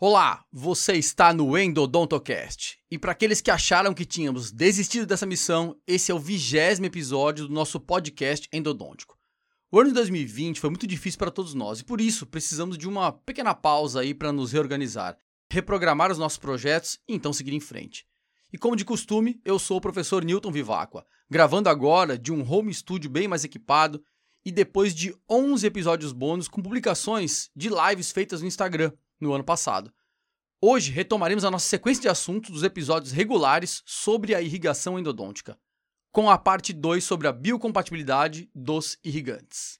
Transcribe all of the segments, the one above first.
Olá, você está no Endodontocast. E para aqueles que acharam que tínhamos desistido dessa missão, esse é o vigésimo episódio do nosso podcast endodôntico. O ano de 2020 foi muito difícil para todos nós e por isso precisamos de uma pequena pausa aí para nos reorganizar, reprogramar os nossos projetos e então seguir em frente. E como de costume, eu sou o professor Newton Vivacqua, gravando agora de um home studio bem mais equipado e depois de 11 episódios bônus com publicações de lives feitas no Instagram no ano passado. Hoje retomaremos a nossa sequência de assuntos dos episódios regulares sobre a irrigação endodôntica, com a parte 2 sobre a biocompatibilidade dos irrigantes.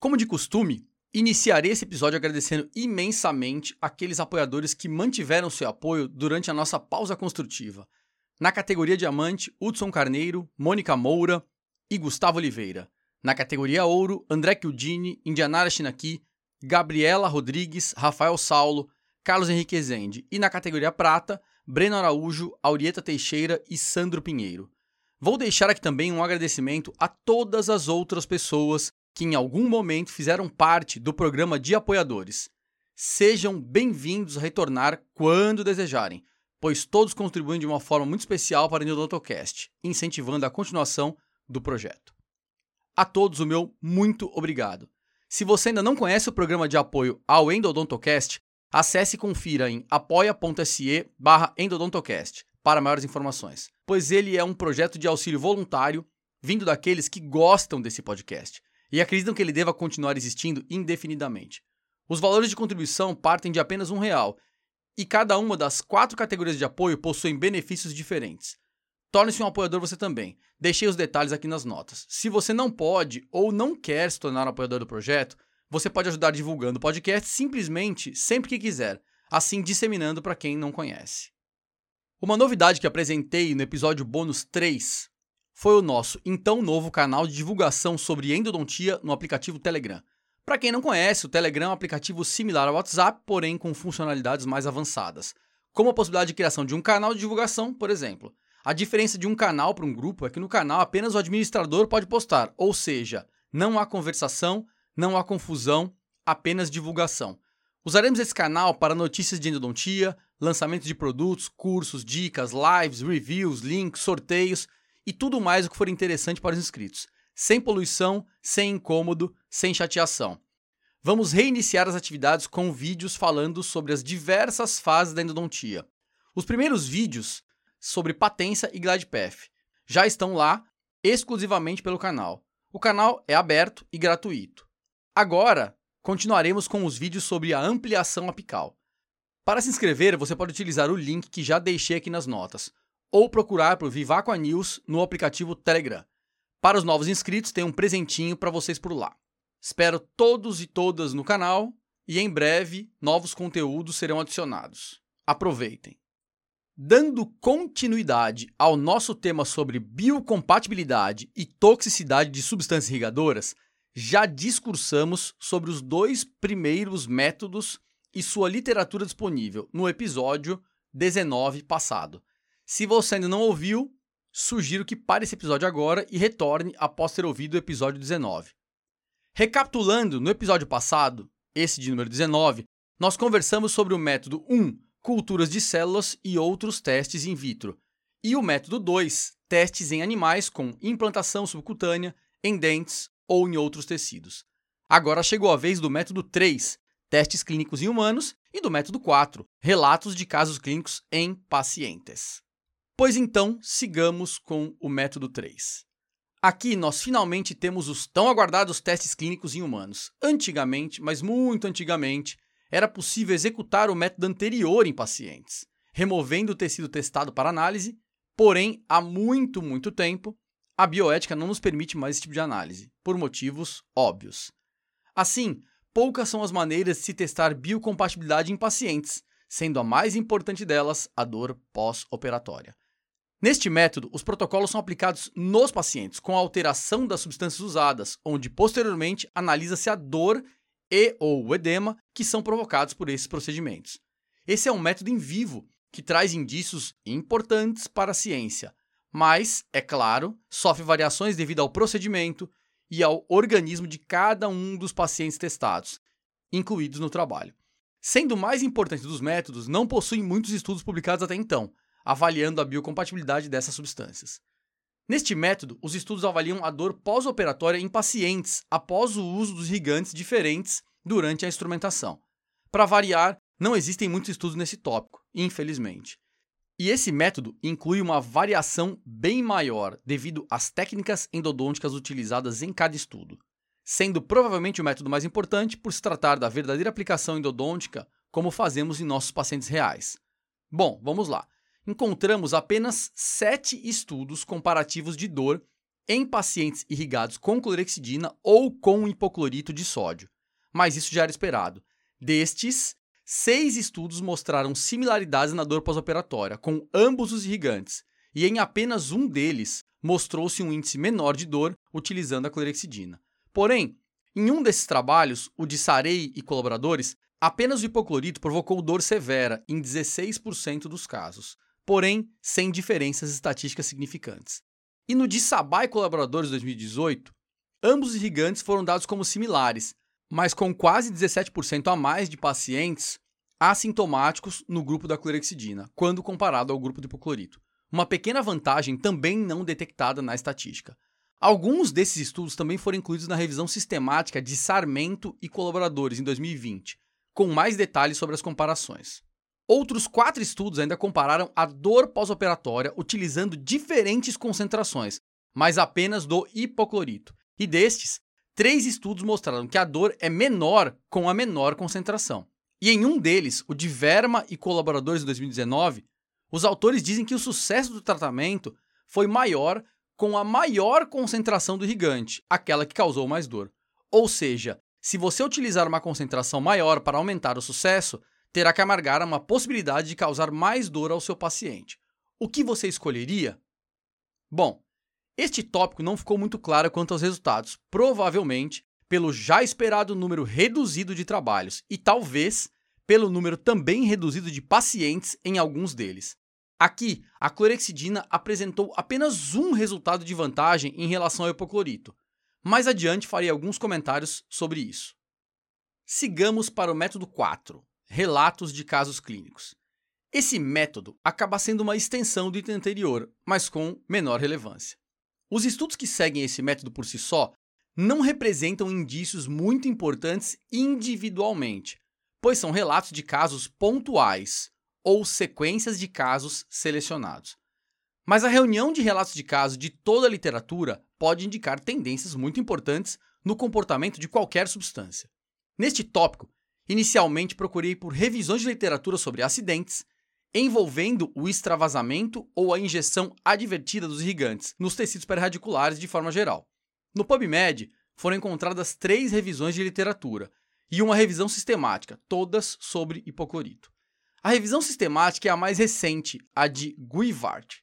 Como de costume, iniciarei esse episódio agradecendo imensamente aqueles apoiadores que mantiveram seu apoio durante a nossa pausa construtiva. Na categoria Diamante, Hudson Carneiro, Mônica Moura e Gustavo Oliveira. Na categoria Ouro, André Chiudini, Indianara Chinaqui, Gabriela Rodrigues, Rafael Saulo, Carlos Henrique Ezende. E na categoria Prata, Breno Araújo, Aurieta Teixeira e Sandro Pinheiro. Vou deixar aqui também um agradecimento a todas as outras pessoas que em algum momento fizeram parte do programa de apoiadores. Sejam bem-vindos a retornar quando desejarem, pois todos contribuem de uma forma muito especial para o Neodontocast, incentivando a continuação do projeto. A todos o meu muito obrigado. Se você ainda não conhece o programa de apoio ao Endodontocast, acesse e confira em apoia.se barra endodontocast para maiores informações, pois ele é um projeto de auxílio voluntário vindo daqueles que gostam desse podcast e acreditam que ele deva continuar existindo indefinidamente. Os valores de contribuição partem de apenas um real e cada uma das quatro categorias de apoio possuem benefícios diferentes. Torne-se um apoiador você também. Deixei os detalhes aqui nas notas. Se você não pode ou não quer se tornar um apoiador do projeto, você pode ajudar divulgando o podcast simplesmente sempre que quiser, assim disseminando para quem não conhece. Uma novidade que apresentei no episódio bônus 3 foi o nosso então novo canal de divulgação sobre endodontia no aplicativo Telegram. Para quem não conhece, o Telegram é um aplicativo similar ao WhatsApp, porém com funcionalidades mais avançadas, como a possibilidade de criação de um canal de divulgação, por exemplo. A diferença de um canal para um grupo é que no canal apenas o administrador pode postar, ou seja, não há conversação, não há confusão, apenas divulgação. Usaremos esse canal para notícias de endodontia, lançamento de produtos, cursos, dicas, lives, reviews, links, sorteios e tudo mais o que for interessante para os inscritos, sem poluição, sem incômodo, sem chateação. Vamos reiniciar as atividades com vídeos falando sobre as diversas fases da endodontia. Os primeiros vídeos sobre patência e GlidePath. Já estão lá exclusivamente pelo canal. O canal é aberto e gratuito. Agora, continuaremos com os vídeos sobre a ampliação apical. Para se inscrever, você pode utilizar o link que já deixei aqui nas notas, ou procurar por Vivaqua News no aplicativo Telegram. Para os novos inscritos, tem um presentinho para vocês por lá. Espero todos e todas no canal e em breve novos conteúdos serão adicionados. Aproveitem! Dando continuidade ao nosso tema sobre biocompatibilidade e toxicidade de substâncias irrigadoras, já discursamos sobre os dois primeiros métodos e sua literatura disponível no episódio 19 passado. Se você ainda não ouviu, sugiro que pare esse episódio agora e retorne após ter ouvido o episódio 19. Recapitulando, no episódio passado, esse de número 19, nós conversamos sobre o método 1 culturas de células e outros testes in vitro. E o método 2, testes em animais com implantação subcutânea, em dentes ou em outros tecidos. Agora chegou a vez do método 3, testes clínicos em humanos, e do método 4, relatos de casos clínicos em pacientes. Pois então, sigamos com o método 3. Aqui nós finalmente temos os tão aguardados testes clínicos em humanos. Antigamente, mas muito antigamente, era possível executar o método anterior em pacientes, removendo o tecido testado para análise, porém, há muito, muito tempo, a bioética não nos permite mais esse tipo de análise, por motivos óbvios. Assim, poucas são as maneiras de se testar biocompatibilidade em pacientes, sendo a mais importante delas a dor pós-operatória. Neste método, os protocolos são aplicados nos pacientes com a alteração das substâncias usadas, onde posteriormente analisa-se a dor e ou edema que são provocados por esses procedimentos. Esse é um método em vivo que traz indícios importantes para a ciência, mas, é claro, sofre variações devido ao procedimento e ao organismo de cada um dos pacientes testados, incluídos no trabalho. Sendo o mais importante dos métodos, não possui muitos estudos publicados até então, avaliando a biocompatibilidade dessas substâncias. Neste método, os estudos avaliam a dor pós-operatória em pacientes após o uso dos irrigantes diferentes durante a instrumentação. Para variar, não existem muitos estudos nesse tópico, infelizmente. E esse método inclui uma variação bem maior devido às técnicas endodônticas utilizadas em cada estudo, sendo provavelmente o método mais importante por se tratar da verdadeira aplicação endodôntica, como fazemos em nossos pacientes reais. Bom, vamos lá encontramos apenas sete estudos comparativos de dor em pacientes irrigados com clorexidina ou com hipoclorito de sódio. Mas isso já era esperado. Destes, seis estudos mostraram similaridades na dor pós-operatória com ambos os irrigantes, e em apenas um deles mostrou-se um índice menor de dor utilizando a clorexidina. Porém, em um desses trabalhos, o de Sarei e colaboradores, apenas o hipoclorito provocou dor severa em 16% dos casos porém sem diferenças estatísticas significantes. E no de Sabá colaboradores 2018, ambos os irrigantes foram dados como similares, mas com quase 17% a mais de pacientes assintomáticos no grupo da clorexidina, quando comparado ao grupo do hipoclorito. Uma pequena vantagem também não detectada na estatística. Alguns desses estudos também foram incluídos na revisão sistemática de Sarmento e colaboradores em 2020, com mais detalhes sobre as comparações. Outros quatro estudos ainda compararam a dor pós-operatória utilizando diferentes concentrações, mas apenas do hipoclorito. E destes, três estudos mostraram que a dor é menor com a menor concentração. E em um deles, o de Verma e colaboradores de 2019, os autores dizem que o sucesso do tratamento foi maior com a maior concentração do irrigante, aquela que causou mais dor. Ou seja, se você utilizar uma concentração maior para aumentar o sucesso, terá que amargar uma possibilidade de causar mais dor ao seu paciente. O que você escolheria? Bom, este tópico não ficou muito claro quanto aos resultados, provavelmente pelo já esperado número reduzido de trabalhos e talvez pelo número também reduzido de pacientes em alguns deles. Aqui, a clorexidina apresentou apenas um resultado de vantagem em relação ao hipoclorito. Mais adiante farei alguns comentários sobre isso. Sigamos para o método 4, relatos de casos clínicos. Esse método acaba sendo uma extensão do item anterior, mas com menor relevância. Os estudos que seguem esse método por si só não representam indícios muito importantes individualmente, pois são relatos de casos pontuais ou sequências de casos selecionados. Mas a reunião de relatos de casos de toda a literatura pode indicar tendências muito importantes no comportamento de qualquer substância. Neste tópico, Inicialmente procurei por revisões de literatura sobre acidentes envolvendo o extravasamento ou a injeção advertida dos irrigantes nos tecidos perradiculares de forma geral. No PubMed foram encontradas três revisões de literatura e uma revisão sistemática, todas sobre hipoclorito. A revisão sistemática é a mais recente, a de Guivart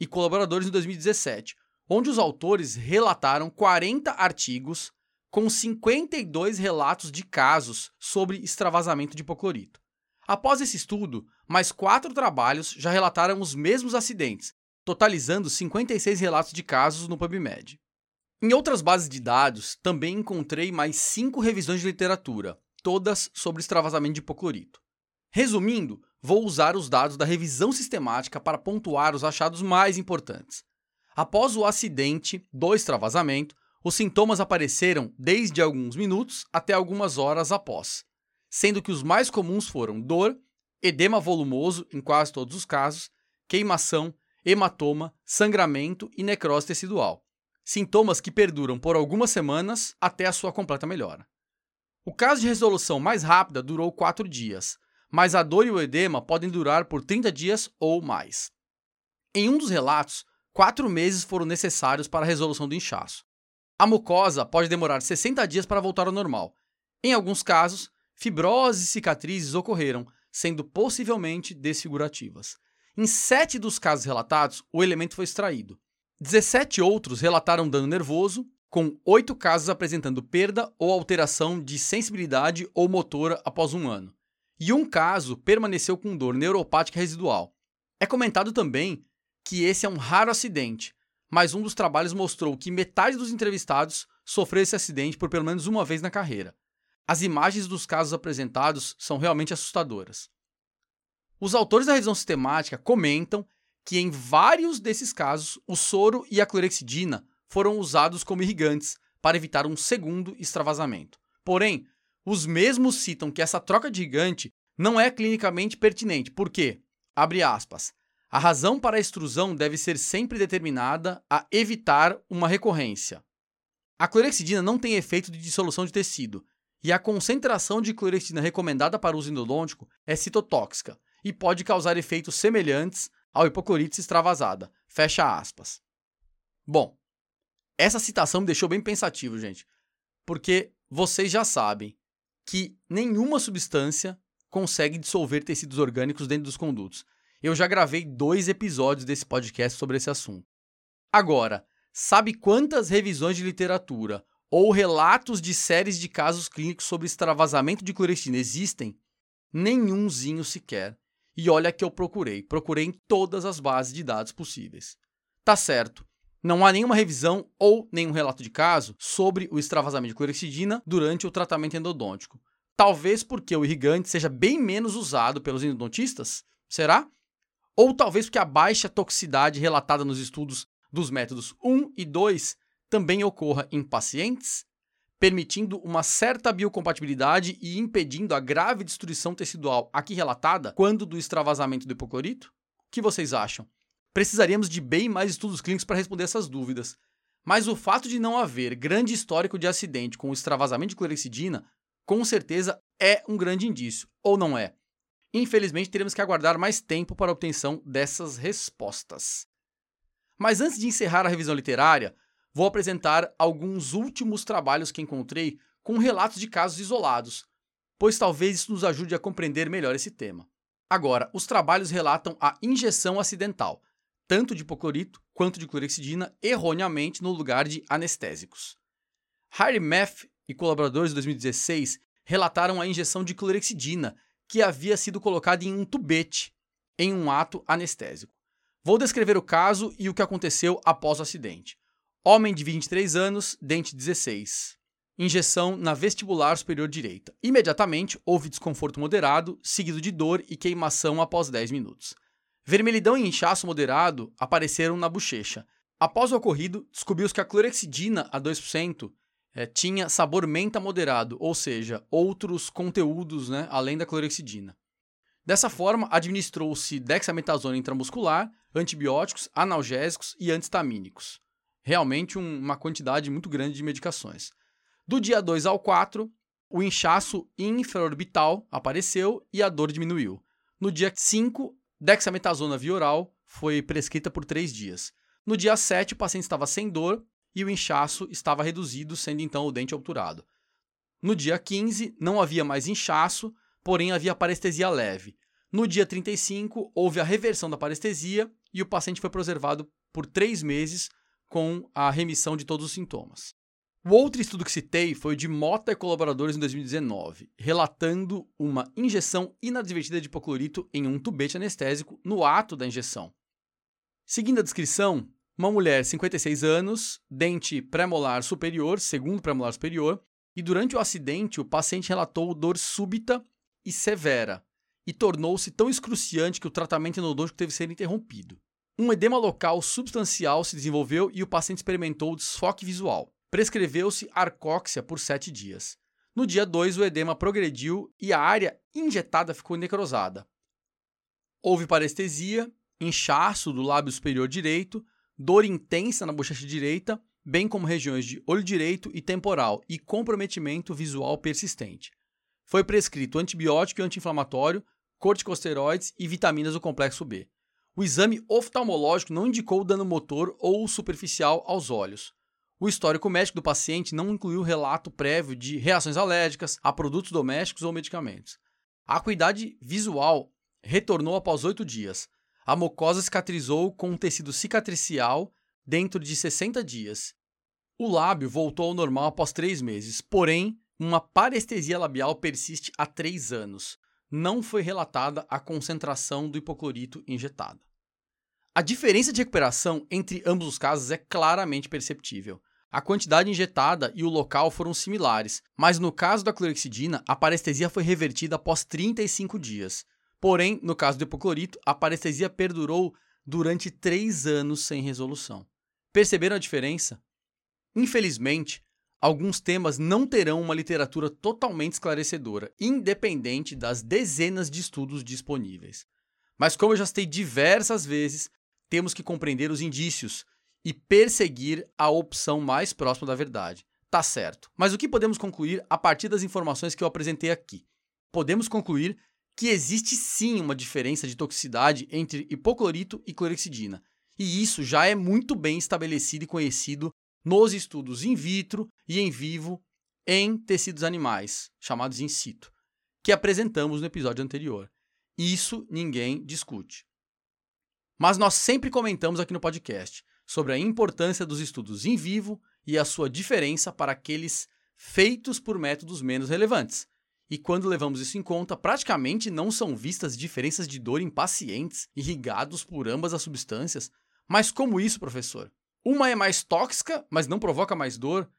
e colaboradores em 2017, onde os autores relataram 40 artigos com 52 relatos de casos sobre extravasamento de hipoclorito. Após esse estudo, mais quatro trabalhos já relataram os mesmos acidentes, totalizando 56 relatos de casos no PubMed. Em outras bases de dados, também encontrei mais cinco revisões de literatura, todas sobre extravasamento de hipoclorito. Resumindo, vou usar os dados da revisão sistemática para pontuar os achados mais importantes. Após o acidente do extravasamento, os sintomas apareceram desde alguns minutos até algumas horas após, sendo que os mais comuns foram dor, edema volumoso em quase todos os casos, queimação, hematoma, sangramento e necrose tecidual. Sintomas que perduram por algumas semanas até a sua completa melhora. O caso de resolução mais rápida durou 4 dias, mas a dor e o edema podem durar por 30 dias ou mais. Em um dos relatos, quatro meses foram necessários para a resolução do inchaço. A mucosa pode demorar 60 dias para voltar ao normal. Em alguns casos, fibrose e cicatrizes ocorreram, sendo possivelmente desfigurativas. Em sete dos casos relatados, o elemento foi extraído. 17 outros relataram dano nervoso, com oito casos apresentando perda ou alteração de sensibilidade ou motora após um ano. E um caso permaneceu com dor neuropática residual. É comentado também que esse é um raro acidente, mas um dos trabalhos mostrou que metade dos entrevistados sofreu esse acidente por pelo menos uma vez na carreira. As imagens dos casos apresentados são realmente assustadoras. Os autores da revisão sistemática comentam que em vários desses casos o soro e a clorexidina foram usados como irrigantes para evitar um segundo extravasamento. Porém, os mesmos citam que essa troca de irrigante não é clinicamente pertinente, porque, abre aspas, a razão para a extrusão deve ser sempre determinada a evitar uma recorrência. A clorexidina não tem efeito de dissolução de tecido, e a concentração de clorexidina recomendada para uso endodôntico é citotóxica e pode causar efeitos semelhantes ao hipoclorite extravasada. Fecha aspas. Bom, essa citação me deixou bem pensativo, gente, porque vocês já sabem que nenhuma substância consegue dissolver tecidos orgânicos dentro dos condutos. Eu já gravei dois episódios desse podcast sobre esse assunto. Agora, sabe quantas revisões de literatura ou relatos de séries de casos clínicos sobre extravasamento de clorexidina existem? Nenhumzinho sequer. E olha que eu procurei, procurei em todas as bases de dados possíveis. Tá certo. Não há nenhuma revisão ou nenhum relato de caso sobre o extravasamento de clorexidina durante o tratamento endodôntico. Talvez porque o irrigante seja bem menos usado pelos endodontistas? Será? Ou talvez porque a baixa toxicidade relatada nos estudos dos métodos 1 e 2 também ocorra em pacientes, permitindo uma certa biocompatibilidade e impedindo a grave destruição tecidual aqui relatada quando do extravasamento do hipoclorito? O que vocês acham? Precisaríamos de bem mais estudos clínicos para responder essas dúvidas. Mas o fato de não haver grande histórico de acidente com o extravasamento de clorexidina, com certeza é um grande indício, ou não é? Infelizmente, teremos que aguardar mais tempo para a obtenção dessas respostas. Mas antes de encerrar a revisão literária, vou apresentar alguns últimos trabalhos que encontrei com relatos de casos isolados, pois talvez isso nos ajude a compreender melhor esse tema. Agora, os trabalhos relatam a injeção acidental, tanto de hipoclorito quanto de clorexidina, erroneamente no lugar de anestésicos. Harry Meff e colaboradores de 2016 relataram a injeção de clorexidina, que havia sido colocada em um tubete, em um ato anestésico. Vou descrever o caso e o que aconteceu após o acidente. Homem de 23 anos, dente 16. Injeção na vestibular superior direita. Imediatamente houve desconforto moderado, seguido de dor e queimação após 10 minutos. Vermelhidão e inchaço moderado apareceram na bochecha. Após o ocorrido, descobriu-se que a clorexidina a 2% é, tinha sabor menta moderado, ou seja, outros conteúdos né, além da clorexidina. Dessa forma, administrou-se dexametasona intramuscular, antibióticos, analgésicos e antistamínicos realmente um, uma quantidade muito grande de medicações. Do dia 2 ao 4, o inchaço infraorbital apareceu e a dor diminuiu. No dia 5, dexametasona via oral foi prescrita por 3 dias. No dia 7, o paciente estava sem dor e o inchaço estava reduzido, sendo então o dente obturado. No dia 15, não havia mais inchaço, porém havia parestesia leve. No dia 35, houve a reversão da parestesia e o paciente foi preservado por 3 meses com a remissão de todos os sintomas. O outro estudo que citei foi o de Mota e colaboradores em 2019, relatando uma injeção inadvertida de hipoclorito em um tubete anestésico no ato da injeção. Seguindo a descrição, uma mulher, 56 anos, dente premolar superior, segundo premolar superior, e durante o acidente o paciente relatou dor súbita e severa, e tornou-se tão excruciante que o tratamento endodôntico teve que ser interrompido. Um edema local substancial se desenvolveu e o paciente experimentou desfoque visual. Prescreveu-se arcóxia por sete dias. No dia 2, o edema progrediu e a área injetada ficou necrosada. Houve parestesia, inchaço do lábio superior direito, dor intensa na bochecha direita, bem como regiões de olho direito e temporal e comprometimento visual persistente. Foi prescrito antibiótico e anti-inflamatório, corticosteroides e vitaminas do complexo B. O exame oftalmológico não indicou dano motor ou superficial aos olhos. O histórico médico do paciente não incluiu relato prévio de reações alérgicas a produtos domésticos ou medicamentos. A acuidade visual retornou após oito dias. A mucosa cicatrizou com um tecido cicatricial dentro de 60 dias. O lábio voltou ao normal após três meses, porém, uma parestesia labial persiste há três anos. Não foi relatada a concentração do hipoclorito injetada. A diferença de recuperação entre ambos os casos é claramente perceptível. a quantidade injetada e o local foram similares, mas no caso da clorexidina, a parestesia foi revertida após 35 dias. Porém, no caso do hipoclorito, a parestesia perdurou durante três anos sem resolução. Perceberam a diferença? Infelizmente, alguns temas não terão uma literatura totalmente esclarecedora, independente das dezenas de estudos disponíveis. Mas, como eu já citei diversas vezes, temos que compreender os indícios e perseguir a opção mais próxima da verdade. Tá certo. Mas o que podemos concluir a partir das informações que eu apresentei aqui? Podemos concluir que existe sim uma diferença de toxicidade entre hipoclorito e clorexidina. E isso já é muito bem estabelecido e conhecido nos estudos in vitro e em vivo em tecidos animais, chamados in situ, que apresentamos no episódio anterior. Isso ninguém discute. Mas nós sempre comentamos aqui no podcast sobre a importância dos estudos em vivo e a sua diferença para aqueles feitos por métodos menos relevantes. E quando levamos isso em conta, praticamente não são vistas diferenças de dor em pacientes irrigados por ambas as substâncias. Mas como isso, professor? Uma é mais tóxica, mas não provoca mais dor?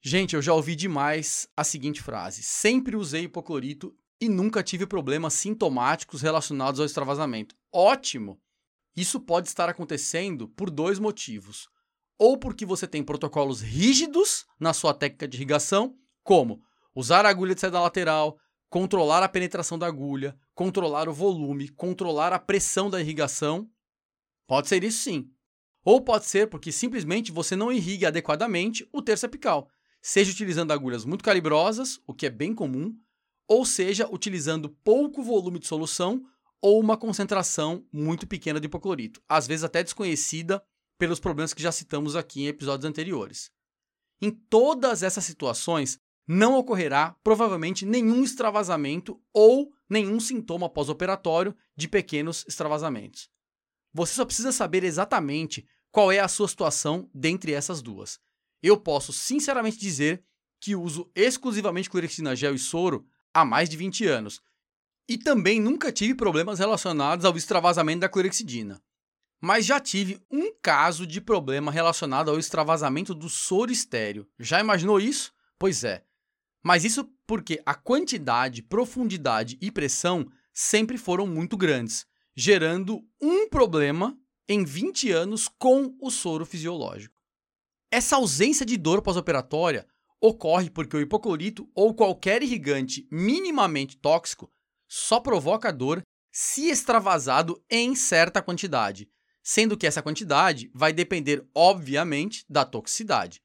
Gente, eu já ouvi demais a seguinte frase: sempre usei hipoclorito e nunca tive problemas sintomáticos relacionados ao extravasamento. Ótimo! Isso pode estar acontecendo por dois motivos. Ou porque você tem protocolos rígidos na sua técnica de irrigação, como usar a agulha de saída lateral, controlar a penetração da agulha, controlar o volume, controlar a pressão da irrigação. Pode ser isso sim. Ou pode ser porque simplesmente você não irrigue adequadamente o terço apical, seja utilizando agulhas muito calibrosas, o que é bem comum, ou seja utilizando pouco volume de solução ou uma concentração muito pequena de hipoclorito, às vezes até desconhecida pelos problemas que já citamos aqui em episódios anteriores. Em todas essas situações, não ocorrerá provavelmente nenhum extravasamento ou nenhum sintoma pós-operatório de pequenos extravasamentos. Você só precisa saber exatamente qual é a sua situação dentre essas duas. Eu posso sinceramente dizer que uso exclusivamente clorexina gel e soro há mais de 20 anos. E também nunca tive problemas relacionados ao extravasamento da clorexidina. Mas já tive um caso de problema relacionado ao extravasamento do soro estéreo. Já imaginou isso? Pois é. Mas isso porque a quantidade, profundidade e pressão sempre foram muito grandes, gerando um problema em 20 anos com o soro fisiológico. Essa ausência de dor pós-operatória ocorre porque o hipoclorito ou qualquer irrigante minimamente tóxico só provoca dor se extravasado em certa quantidade, sendo que essa quantidade vai depender, obviamente, da toxicidade.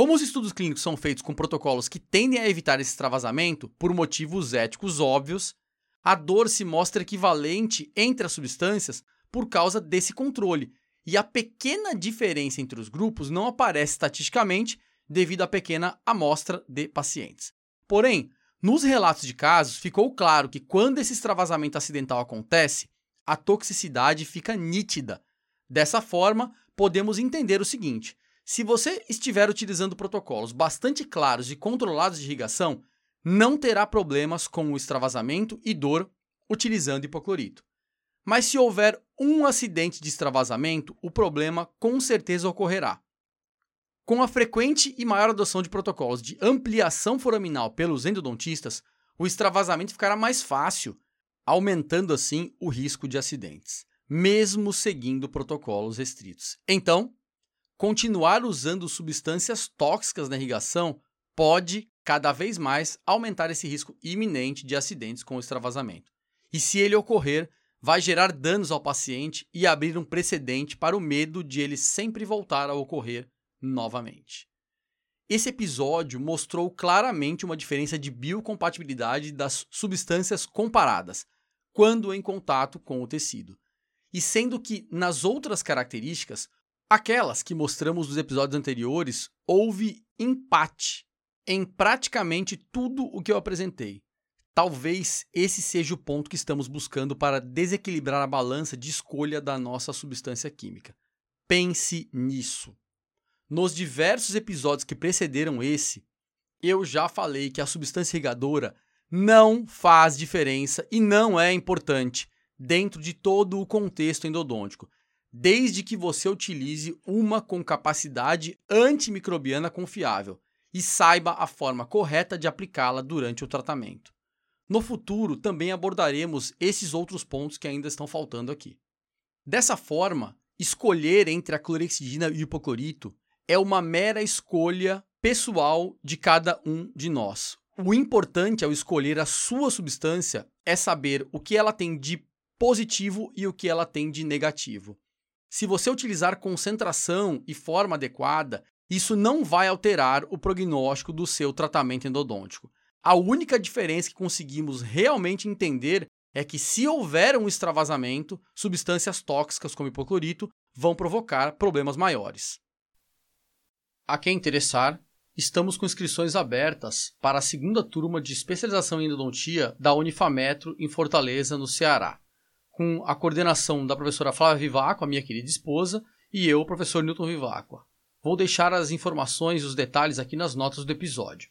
Como os estudos clínicos são feitos com protocolos que tendem a evitar esse extravasamento por motivos éticos óbvios, a dor se mostra equivalente entre as substâncias por causa desse controle. E a pequena diferença entre os grupos não aparece estatisticamente devido à pequena amostra de pacientes. Porém, nos relatos de casos, ficou claro que quando esse extravasamento acidental acontece, a toxicidade fica nítida. Dessa forma, podemos entender o seguinte: se você estiver utilizando protocolos bastante claros e controlados de irrigação, não terá problemas com o extravasamento e dor utilizando hipoclorito. Mas se houver um acidente de extravasamento, o problema com certeza ocorrerá. Com a frequente e maior adoção de protocolos de ampliação foraminal pelos endodontistas, o extravasamento ficará mais fácil, aumentando assim o risco de acidentes, mesmo seguindo protocolos restritos. Então, continuar usando substâncias tóxicas na irrigação pode, cada vez mais, aumentar esse risco iminente de acidentes com extravasamento. E se ele ocorrer, vai gerar danos ao paciente e abrir um precedente para o medo de ele sempre voltar a ocorrer novamente. Esse episódio mostrou claramente uma diferença de biocompatibilidade das substâncias comparadas quando em contato com o tecido. E sendo que nas outras características, aquelas que mostramos nos episódios anteriores, houve empate em praticamente tudo o que eu apresentei. Talvez esse seja o ponto que estamos buscando para desequilibrar a balança de escolha da nossa substância química. Pense nisso. Nos diversos episódios que precederam esse, eu já falei que a substância irrigadora não faz diferença e não é importante dentro de todo o contexto endodôntico, desde que você utilize uma com capacidade antimicrobiana confiável e saiba a forma correta de aplicá-la durante o tratamento. No futuro, também abordaremos esses outros pontos que ainda estão faltando aqui. Dessa forma, escolher entre a clorexidina e o hipoclorito é uma mera escolha pessoal de cada um de nós. O importante ao escolher a sua substância é saber o que ela tem de positivo e o que ela tem de negativo. Se você utilizar concentração e forma adequada, isso não vai alterar o prognóstico do seu tratamento endodôntico. A única diferença que conseguimos realmente entender é que, se houver um extravasamento, substâncias tóxicas como hipoclorito vão provocar problemas maiores. A quem interessar, estamos com inscrições abertas para a segunda turma de especialização em endodontia da Unifametro em Fortaleza, no Ceará com a coordenação da professora Flávia Vivaco, a minha querida esposa, e eu, o professor Newton Vivaco. Vou deixar as informações e os detalhes aqui nas notas do episódio.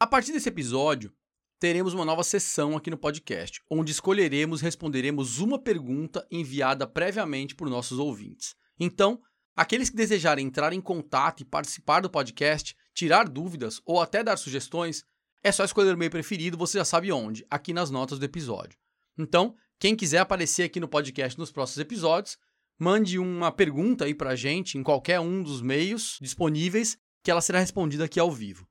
A partir desse episódio, teremos uma nova sessão aqui no podcast, onde escolheremos e responderemos uma pergunta enviada previamente por nossos ouvintes. Então, aqueles que desejarem entrar em contato e participar do podcast, tirar dúvidas ou até dar sugestões, é só escolher o meio preferido, você já sabe onde, aqui nas notas do episódio. Então, quem quiser aparecer aqui no podcast nos próximos episódios, mande uma pergunta aí pra gente em qualquer um dos meios disponíveis que ela será respondida aqui ao vivo.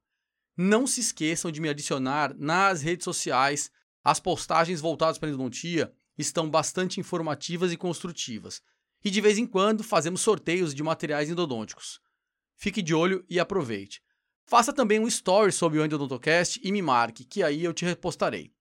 Não se esqueçam de me adicionar nas redes sociais. As postagens voltadas para a endodontia estão bastante informativas e construtivas. E de vez em quando fazemos sorteios de materiais endodônticos. Fique de olho e aproveite. Faça também um story sobre o Endodontocast e me marque, que aí eu te repostarei.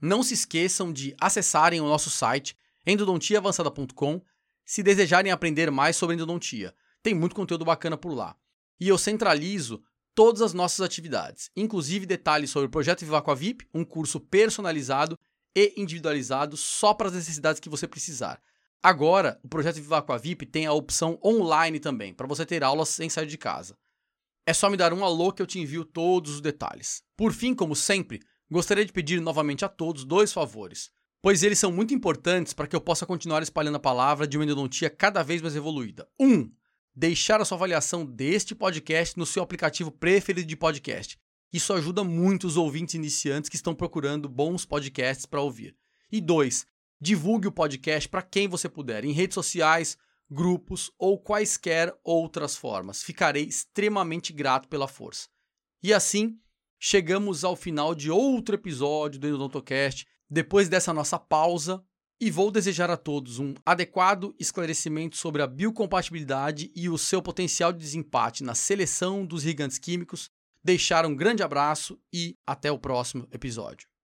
Não se esqueçam de acessarem o nosso site endodontiaavançada.com se desejarem aprender mais sobre endodontia. Tem muito conteúdo bacana por lá. E eu centralizo todas as nossas atividades, inclusive detalhes sobre o projeto Vivaco VIP, um curso personalizado e individualizado só para as necessidades que você precisar. Agora, o projeto Vivaco VIP tem a opção online também, para você ter aulas sem sair de casa. É só me dar um alô que eu te envio todos os detalhes. Por fim, como sempre, Gostaria de pedir novamente a todos dois favores, pois eles são muito importantes para que eu possa continuar espalhando a palavra de uma endodontia cada vez mais evoluída. Um, deixar a sua avaliação deste podcast no seu aplicativo preferido de podcast. Isso ajuda muito os ouvintes iniciantes que estão procurando bons podcasts para ouvir. E dois, divulgue o podcast para quem você puder, em redes sociais, grupos ou quaisquer outras formas. Ficarei extremamente grato pela força. E assim, chegamos ao final de outro episódio do Endodontocast, depois dessa nossa pausa, e vou desejar a todos um adequado esclarecimento sobre a biocompatibilidade e o seu potencial de desempate na seleção dos gigantes químicos. Deixar um grande abraço e até o próximo episódio.